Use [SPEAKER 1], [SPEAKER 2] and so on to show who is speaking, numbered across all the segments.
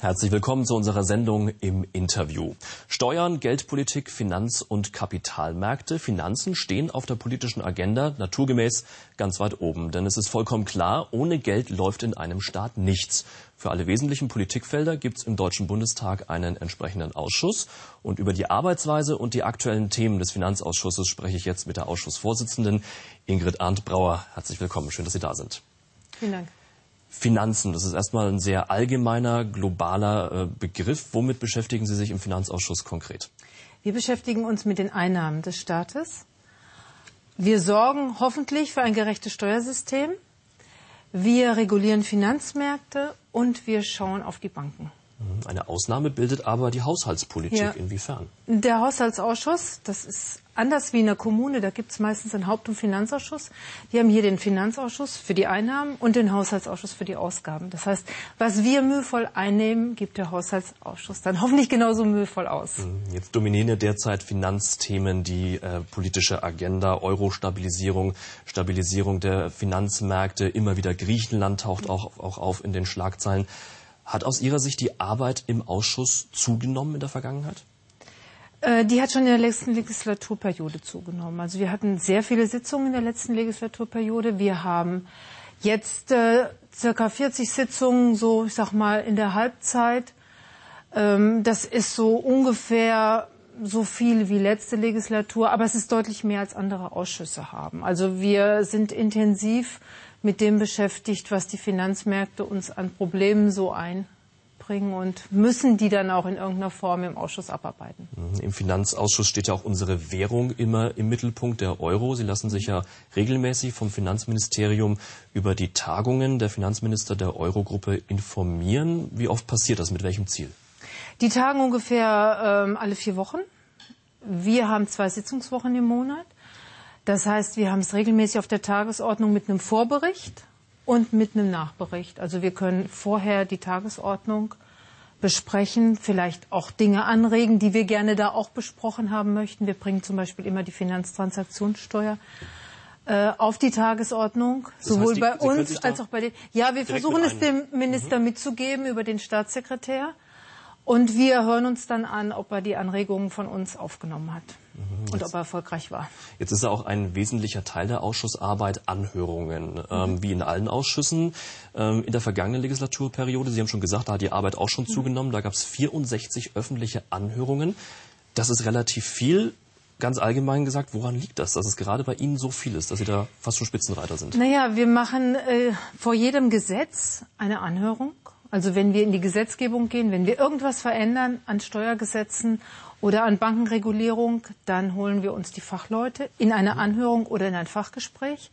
[SPEAKER 1] Herzlich willkommen zu unserer Sendung im Interview. Steuern, Geldpolitik, Finanz- und Kapitalmärkte. Finanzen stehen auf der politischen Agenda naturgemäß ganz weit oben. Denn es ist vollkommen klar, ohne Geld läuft in einem Staat nichts. Für alle wesentlichen Politikfelder gibt es im Deutschen Bundestag einen entsprechenden Ausschuss. Und über die Arbeitsweise und die aktuellen Themen des Finanzausschusses spreche ich jetzt mit der Ausschussvorsitzenden Ingrid Arndt-Brauer. Herzlich willkommen. Schön, dass Sie da sind.
[SPEAKER 2] Vielen Dank.
[SPEAKER 1] Finanzen, das ist erstmal ein sehr allgemeiner, globaler äh, Begriff. Womit beschäftigen Sie sich im Finanzausschuss konkret?
[SPEAKER 2] Wir beschäftigen uns mit den Einnahmen des Staates. Wir sorgen hoffentlich für ein gerechtes Steuersystem. Wir regulieren Finanzmärkte und wir schauen auf die Banken.
[SPEAKER 1] Mhm. Eine Ausnahme bildet aber die Haushaltspolitik. Ja. Inwiefern?
[SPEAKER 2] Der Haushaltsausschuss, das ist anders wie in der Kommune, da gibt es meistens einen Haupt- und Finanzausschuss. Wir haben hier den Finanzausschuss für die Einnahmen und den Haushaltsausschuss für die Ausgaben. Das heißt, was wir mühevoll einnehmen, gibt der Haushaltsausschuss dann hoffentlich genauso mühevoll aus.
[SPEAKER 1] Mhm. Jetzt dominieren ja derzeit Finanzthemen die äh, politische Agenda, Euro-Stabilisierung, Stabilisierung der Finanzmärkte. Immer wieder Griechenland taucht auch, auch auf in den Schlagzeilen. Hat aus Ihrer Sicht die Arbeit im Ausschuss zugenommen in der Vergangenheit?
[SPEAKER 2] Äh, die hat schon in der letzten Legislaturperiode zugenommen. Also wir hatten sehr viele Sitzungen in der letzten Legislaturperiode. Wir haben jetzt äh, circa 40 Sitzungen, so ich sag mal in der Halbzeit. Ähm, das ist so ungefähr so viel wie letzte Legislatur, aber es ist deutlich mehr als andere Ausschüsse haben. Also wir sind intensiv mit dem beschäftigt, was die Finanzmärkte uns an Problemen so einbringen und müssen die dann auch in irgendeiner Form im Ausschuss abarbeiten.
[SPEAKER 1] Mhm. Im Finanzausschuss steht ja auch unsere Währung immer im Mittelpunkt, der Euro. Sie lassen sich ja regelmäßig vom Finanzministerium über die Tagungen der Finanzminister der Eurogruppe informieren. Wie oft passiert das? Mit welchem Ziel?
[SPEAKER 2] Die tagen ungefähr ähm, alle vier Wochen. Wir haben zwei Sitzungswochen im Monat. Das heißt, wir haben es regelmäßig auf der Tagesordnung mit einem Vorbericht und mit einem Nachbericht. Also wir können vorher die Tagesordnung besprechen, vielleicht auch Dinge anregen, die wir gerne da auch besprochen haben möchten. Wir bringen zum Beispiel immer die Finanztransaktionssteuer äh, auf die Tagesordnung, das sowohl die, bei uns als auch bei den. Ja, wir versuchen es dem Minister mhm. mitzugeben über den Staatssekretär. Und wir hören uns dann an, ob er die Anregungen von uns aufgenommen hat mhm, und ob er erfolgreich war.
[SPEAKER 1] Jetzt ist ja auch ein wesentlicher Teil der Ausschussarbeit Anhörungen, mhm. ähm, wie in allen Ausschüssen. Ähm, in der vergangenen Legislaturperiode, Sie haben schon gesagt, da hat die Arbeit auch schon mhm. zugenommen, da gab es 64 öffentliche Anhörungen. Das ist relativ viel. Ganz allgemein gesagt, woran liegt das, dass es gerade bei Ihnen so viel ist, dass Sie da fast schon Spitzenreiter sind?
[SPEAKER 2] Naja, wir machen äh, vor jedem Gesetz eine Anhörung also wenn wir in die Gesetzgebung gehen, wenn wir irgendwas verändern an Steuergesetzen oder an Bankenregulierung, dann holen wir uns die Fachleute in eine Anhörung oder in ein Fachgespräch,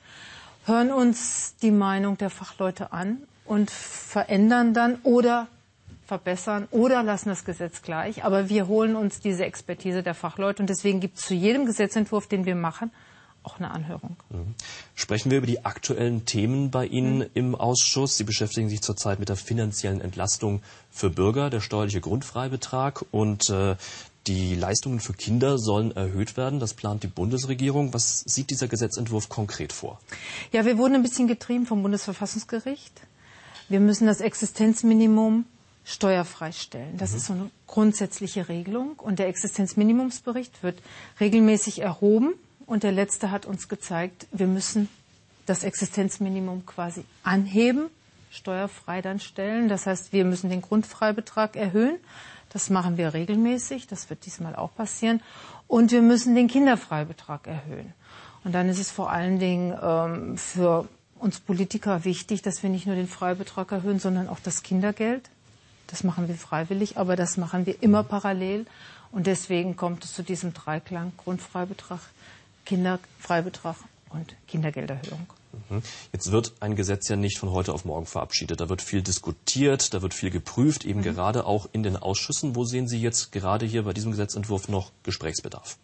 [SPEAKER 2] hören uns die Meinung der Fachleute an und verändern dann oder verbessern oder lassen das Gesetz gleich. Aber wir holen uns diese Expertise der Fachleute und deswegen gibt es zu jedem Gesetzentwurf, den wir machen, auch eine Anhörung. Mhm.
[SPEAKER 1] Sprechen wir über die aktuellen Themen bei Ihnen mhm. im Ausschuss. Sie beschäftigen sich zurzeit mit der finanziellen Entlastung für Bürger, der steuerliche Grundfreibetrag und äh, die Leistungen für Kinder sollen erhöht werden. Das plant die Bundesregierung. Was sieht dieser Gesetzentwurf konkret vor?
[SPEAKER 2] Ja, wir wurden ein bisschen getrieben vom Bundesverfassungsgericht. Wir müssen das Existenzminimum steuerfrei stellen. Das mhm. ist so eine grundsätzliche Regelung. Und der Existenzminimumsbericht wird regelmäßig erhoben. Und der letzte hat uns gezeigt, wir müssen das Existenzminimum quasi anheben, steuerfrei dann stellen. Das heißt, wir müssen den Grundfreibetrag erhöhen. Das machen wir regelmäßig. Das wird diesmal auch passieren. Und wir müssen den Kinderfreibetrag erhöhen. Und dann ist es vor allen Dingen ähm, für uns Politiker wichtig, dass wir nicht nur den Freibetrag erhöhen, sondern auch das Kindergeld. Das machen wir freiwillig, aber das machen wir immer parallel. Und deswegen kommt es zu diesem Dreiklang Grundfreibetrag, Kinderfreibetrag und Kindergelderhöhung.
[SPEAKER 1] Mhm. Jetzt wird ein Gesetz ja nicht von heute auf morgen verabschiedet. Da wird viel diskutiert, da wird viel geprüft, eben mhm. gerade auch in den Ausschüssen. Wo sehen Sie jetzt gerade hier bei diesem Gesetzentwurf noch Gesprächsbedarf?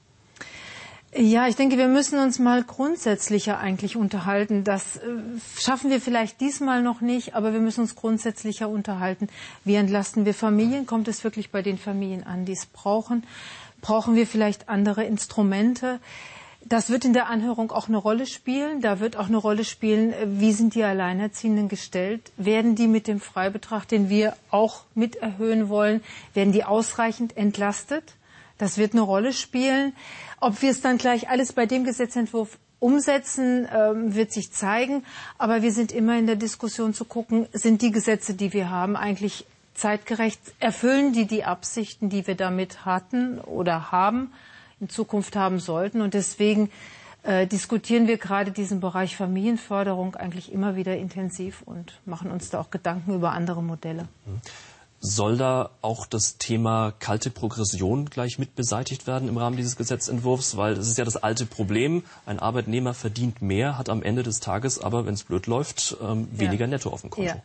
[SPEAKER 2] Ja, ich denke, wir müssen uns mal grundsätzlicher eigentlich unterhalten. Das äh, schaffen wir vielleicht diesmal noch nicht, aber wir müssen uns grundsätzlicher unterhalten. Wie entlasten wir Familien? Kommt es wirklich bei den Familien an, die es brauchen? Brauchen wir vielleicht andere Instrumente? Das wird in der Anhörung auch eine Rolle spielen. Da wird auch eine Rolle spielen, äh, wie sind die Alleinerziehenden gestellt? Werden die mit dem Freibetrag, den wir auch mit erhöhen wollen, werden die ausreichend entlastet? Das wird eine Rolle spielen. Ob wir es dann gleich alles bei dem Gesetzentwurf umsetzen, ähm, wird sich zeigen. Aber wir sind immer in der Diskussion zu gucken, sind die Gesetze, die wir haben, eigentlich zeitgerecht? Erfüllen die die Absichten, die wir damit hatten oder haben? In Zukunft haben sollten. Und deswegen äh, diskutieren wir gerade diesen Bereich Familienförderung eigentlich immer wieder intensiv und machen uns da auch Gedanken über andere Modelle.
[SPEAKER 1] Soll da auch das Thema kalte Progression gleich mit beseitigt werden im Rahmen dieses Gesetzentwurfs? Weil das ist ja das alte Problem. Ein Arbeitnehmer verdient mehr, hat am Ende des Tages aber, wenn es blöd läuft, ähm, weniger ja. Netto auf dem Konto. Ja.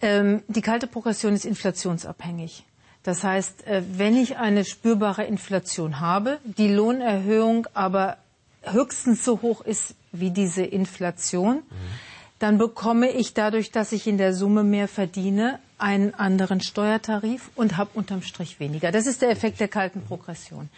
[SPEAKER 2] Ähm, die kalte Progression ist inflationsabhängig. Das heißt, äh, wenn ich eine spürbare Inflation habe, die Lohnerhöhung aber höchstens so hoch ist wie diese Inflation, mhm. dann bekomme ich dadurch, dass ich in der Summe mehr verdiene, einen anderen Steuertarif und habe unterm Strich weniger. Das ist der Effekt der kalten Progression.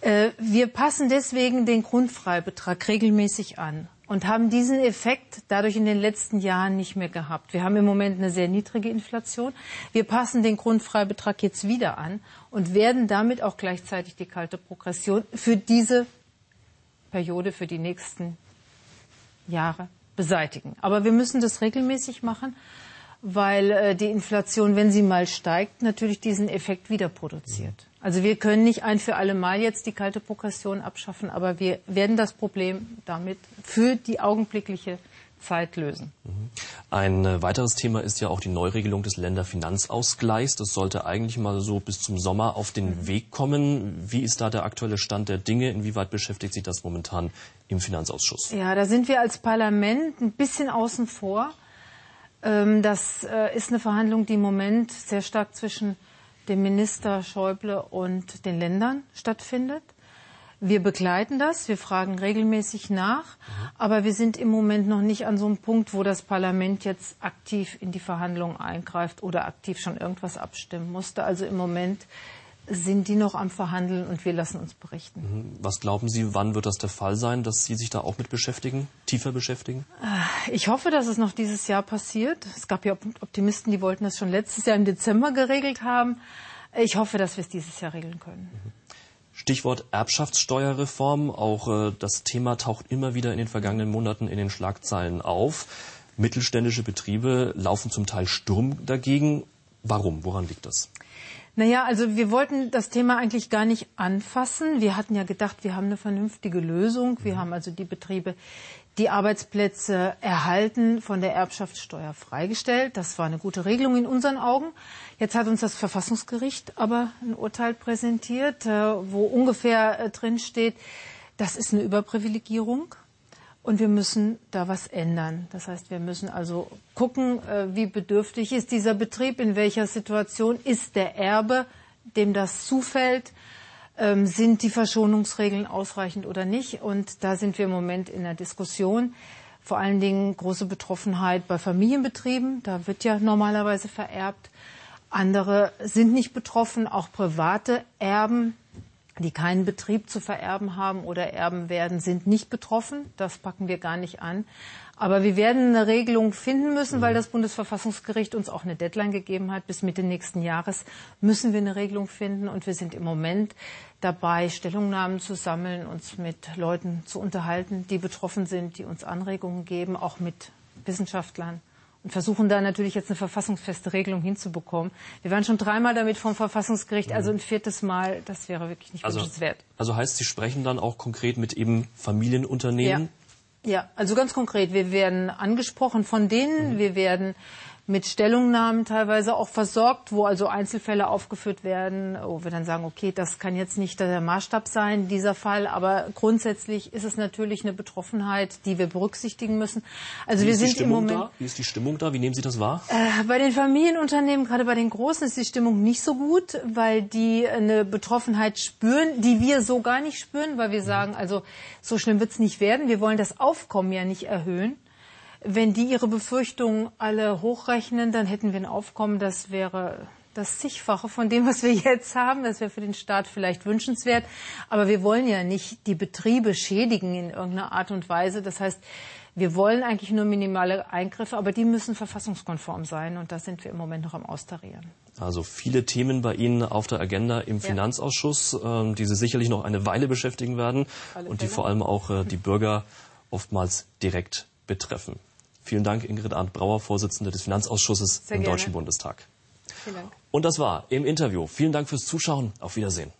[SPEAKER 2] Äh, wir passen deswegen den Grundfreibetrag regelmäßig an und haben diesen Effekt dadurch in den letzten Jahren nicht mehr gehabt. Wir haben im Moment eine sehr niedrige Inflation. Wir passen den Grundfreibetrag jetzt wieder an und werden damit auch gleichzeitig die kalte Progression für diese Periode, für die nächsten Jahre beseitigen. Aber wir müssen das regelmäßig machen, weil äh, die Inflation, wenn sie mal steigt, natürlich diesen Effekt wieder produziert. Also wir können nicht ein für alle Mal jetzt die kalte Progression abschaffen, aber wir werden das Problem damit für die augenblickliche Zeit lösen. Mhm.
[SPEAKER 1] Ein äh, weiteres Thema ist ja auch die Neuregelung des Länderfinanzausgleichs. Das sollte eigentlich mal so bis zum Sommer auf den mhm. Weg kommen. Wie ist da der aktuelle Stand der Dinge? Inwieweit beschäftigt sich das momentan im Finanzausschuss?
[SPEAKER 2] Ja, da sind wir als Parlament ein bisschen außen vor. Ähm, das äh, ist eine Verhandlung, die im Moment sehr stark zwischen dem Minister Schäuble und den Ländern stattfindet. Wir begleiten das, wir fragen regelmäßig nach, mhm. aber wir sind im Moment noch nicht an so einem Punkt, wo das Parlament jetzt aktiv in die Verhandlungen eingreift oder aktiv schon irgendwas abstimmen musste. Also im Moment sind die noch am Verhandeln und wir lassen uns berichten.
[SPEAKER 1] Mhm. Was glauben Sie, wann wird das der Fall sein, dass Sie sich da auch mit beschäftigen, tiefer beschäftigen?
[SPEAKER 2] Äh, ich hoffe, dass es noch dieses Jahr passiert. Es gab ja Optimisten, die wollten das schon letztes Jahr im Dezember geregelt haben. Ich hoffe, dass wir es dieses Jahr regeln können. Mhm.
[SPEAKER 1] Stichwort Erbschaftssteuerreform. Auch äh, das Thema taucht immer wieder in den vergangenen Monaten in den Schlagzeilen auf. Mittelständische Betriebe laufen zum Teil Sturm dagegen. Warum? Woran liegt das?
[SPEAKER 2] Naja, also wir wollten das Thema eigentlich gar nicht anfassen. Wir hatten ja gedacht, wir haben eine vernünftige Lösung. Wir haben also die Betriebe, die Arbeitsplätze erhalten, von der Erbschaftssteuer freigestellt. Das war eine gute Regelung in unseren Augen. Jetzt hat uns das Verfassungsgericht aber ein Urteil präsentiert, äh, wo ungefähr äh, drin steht, das ist eine Überprivilegierung. Und wir müssen da was ändern. Das heißt, wir müssen also gucken, äh, wie bedürftig ist dieser Betrieb, in welcher Situation ist der Erbe, dem das zufällt, ähm, sind die Verschonungsregeln ausreichend oder nicht. Und da sind wir im Moment in der Diskussion. Vor allen Dingen große Betroffenheit bei Familienbetrieben. Da wird ja normalerweise vererbt. Andere sind nicht betroffen, auch private Erben die keinen Betrieb zu vererben haben oder erben werden, sind nicht betroffen. Das packen wir gar nicht an. Aber wir werden eine Regelung finden müssen, weil das Bundesverfassungsgericht uns auch eine Deadline gegeben hat. Bis Mitte nächsten Jahres müssen wir eine Regelung finden. Und wir sind im Moment dabei, Stellungnahmen zu sammeln, uns mit Leuten zu unterhalten, die betroffen sind, die uns Anregungen geben, auch mit Wissenschaftlern und versuchen da natürlich jetzt eine verfassungsfeste Regelung hinzubekommen. Wir waren schon dreimal damit vom Verfassungsgericht, also ein viertes Mal, das wäre wirklich nicht
[SPEAKER 1] also, wünschenswert. Also heißt, Sie sprechen dann auch konkret mit eben Familienunternehmen?
[SPEAKER 2] Ja, ja also ganz konkret. Wir werden angesprochen von denen, mhm. wir werden mit Stellungnahmen teilweise auch versorgt, wo also Einzelfälle aufgeführt werden, wo wir dann sagen, okay, das kann jetzt nicht der Maßstab sein, dieser Fall, aber grundsätzlich ist es natürlich eine Betroffenheit, die wir berücksichtigen müssen.
[SPEAKER 1] Also Wie wir sind im Moment. Da? Wie ist die Stimmung da? Wie nehmen Sie das wahr?
[SPEAKER 2] Äh, bei den Familienunternehmen, gerade bei den Großen, ist die Stimmung nicht so gut, weil die eine Betroffenheit spüren, die wir so gar nicht spüren, weil wir sagen, also so schlimm wird es nicht werden. Wir wollen das Aufkommen ja nicht erhöhen. Wenn die ihre Befürchtungen alle hochrechnen, dann hätten wir ein Aufkommen, das wäre das zigfache von dem, was wir jetzt haben. Das wäre für den Staat vielleicht wünschenswert. Aber wir wollen ja nicht die Betriebe schädigen in irgendeiner Art und Weise. Das heißt, wir wollen eigentlich nur minimale Eingriffe, aber die müssen verfassungskonform sein. Und da sind wir im Moment noch am Austarieren.
[SPEAKER 1] Also viele Themen bei Ihnen auf der Agenda im ja. Finanzausschuss, äh, die Sie sicherlich noch eine Weile beschäftigen werden und die vor allem auch äh, die Bürger oftmals direkt betreffen. Vielen Dank, Ingrid Arndt Brauer, Vorsitzende des Finanzausschusses Sehr im gerne. Deutschen Bundestag. Vielen Dank. Und das war im Interview. Vielen Dank fürs Zuschauen. Auf Wiedersehen.